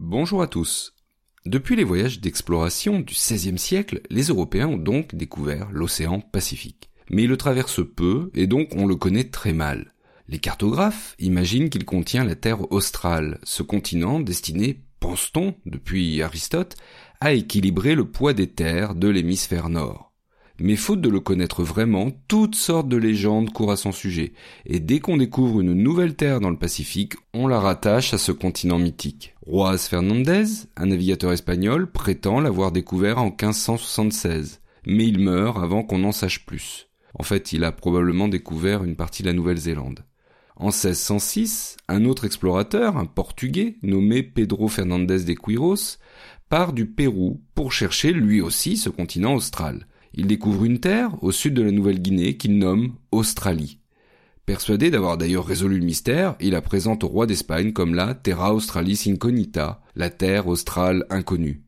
Bonjour à tous. Depuis les voyages d'exploration du XVIe siècle, les Européens ont donc découvert l'océan Pacifique. Mais ils le traversent peu et donc on le connaît très mal. Les cartographes imaginent qu'il contient la Terre australe, ce continent destiné, pense-t-on, depuis Aristote, à équilibrer le poids des terres de l'hémisphère nord. Mais faute de le connaître vraiment, toutes sortes de légendes courent à son sujet, et dès qu'on découvre une nouvelle terre dans le Pacifique, on la rattache à ce continent mythique. Roas Fernandez, un navigateur espagnol, prétend l'avoir découvert en 1576, mais il meurt avant qu'on en sache plus. En fait, il a probablement découvert une partie de la Nouvelle-Zélande. En 1606, un autre explorateur, un portugais, nommé Pedro Fernandez de Quiros, part du Pérou pour chercher lui aussi ce continent austral. Il découvre une terre au sud de la Nouvelle-Guinée qu'il nomme Australie. Persuadé d'avoir d'ailleurs résolu le mystère, il la présente au roi d'Espagne comme la Terra Australis Incognita, la terre australe inconnue.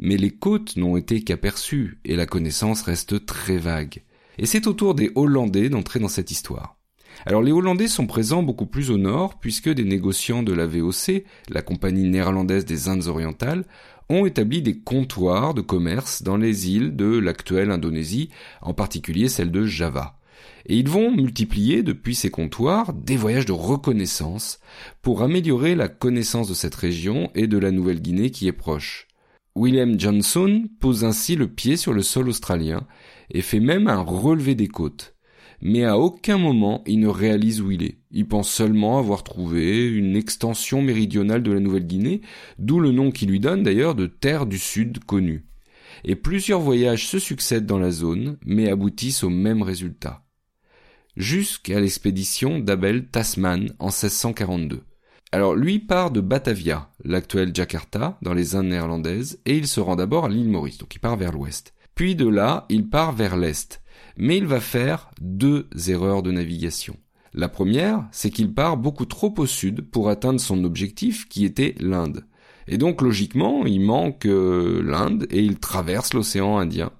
Mais les côtes n'ont été qu'aperçues et la connaissance reste très vague. Et c'est au tour des Hollandais d'entrer dans cette histoire. Alors les Hollandais sont présents beaucoup plus au nord puisque des négociants de la VOC, la compagnie néerlandaise des Indes orientales, ont établi des comptoirs de commerce dans les îles de l'actuelle Indonésie, en particulier celle de Java. Et ils vont multiplier depuis ces comptoirs des voyages de reconnaissance pour améliorer la connaissance de cette région et de la Nouvelle-Guinée qui est proche. William Johnson pose ainsi le pied sur le sol australien et fait même un relevé des côtes mais à aucun moment il ne réalise où il est. Il pense seulement avoir trouvé une extension méridionale de la Nouvelle-Guinée, d'où le nom qui lui donne d'ailleurs de Terre du Sud connue. Et plusieurs voyages se succèdent dans la zone, mais aboutissent au même résultat. Jusqu'à l'expédition d'Abel Tasman en 1642. Alors lui part de Batavia, l'actuelle Jakarta, dans les Indes néerlandaises, et il se rend d'abord à l'île Maurice, donc il part vers l'ouest. Puis de là, il part vers l'est, mais il va faire deux erreurs de navigation. La première, c'est qu'il part beaucoup trop au sud pour atteindre son objectif qui était l'Inde. Et donc logiquement, il manque euh, l'Inde et il traverse l'océan Indien.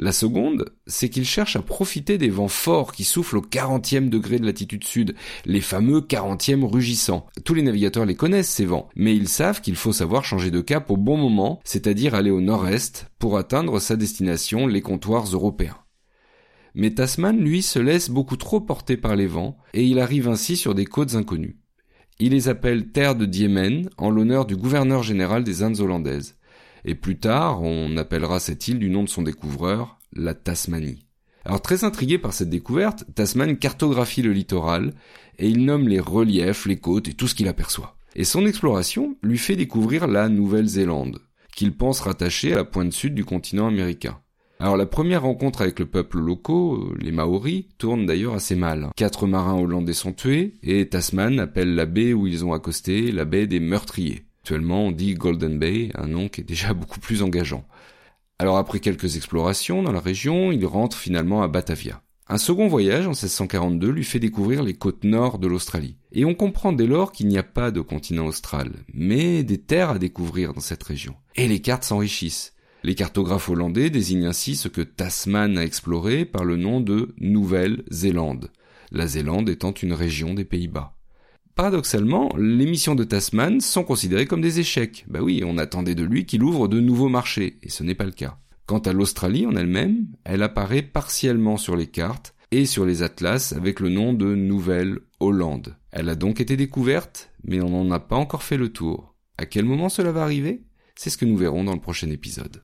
La seconde, c'est qu'il cherche à profiter des vents forts qui soufflent au 40e degré de latitude sud, les fameux 40e rugissants. Tous les navigateurs les connaissent ces vents, mais ils savent qu'il faut savoir changer de cap au bon moment, c'est-à-dire aller au nord-est pour atteindre sa destination, les comptoirs européens. Mais Tasman, lui, se laisse beaucoup trop porter par les vents, et il arrive ainsi sur des côtes inconnues. Il les appelle Terre de Diemen, en l'honneur du gouverneur général des Indes hollandaises. Et plus tard, on appellera cette île du nom de son découvreur, la Tasmanie. Alors très intrigué par cette découverte, Tasman cartographie le littoral, et il nomme les reliefs, les côtes et tout ce qu'il aperçoit. Et son exploration lui fait découvrir la Nouvelle-Zélande, qu'il pense rattacher à la pointe sud du continent américain. Alors la première rencontre avec le peuple locaux, les Maoris, tourne d'ailleurs assez mal. Quatre marins hollandais sont tués et Tasman appelle la baie où ils ont accosté la baie des meurtriers. Actuellement on dit Golden Bay, un nom qui est déjà beaucoup plus engageant. Alors après quelques explorations dans la région, il rentre finalement à Batavia. Un second voyage en 1642 lui fait découvrir les côtes nord de l'Australie. Et on comprend dès lors qu'il n'y a pas de continent austral, mais des terres à découvrir dans cette région. Et les cartes s'enrichissent. Les cartographes hollandais désignent ainsi ce que Tasman a exploré par le nom de Nouvelle-Zélande, la Zélande étant une région des Pays-Bas. Paradoxalement, les missions de Tasman sont considérées comme des échecs. Bah oui, on attendait de lui qu'il ouvre de nouveaux marchés, et ce n'est pas le cas. Quant à l'Australie en elle-même, elle apparaît partiellement sur les cartes et sur les atlas avec le nom de Nouvelle-Hollande. Elle a donc été découverte, mais on n'en a pas encore fait le tour. À quel moment cela va arriver? C'est ce que nous verrons dans le prochain épisode.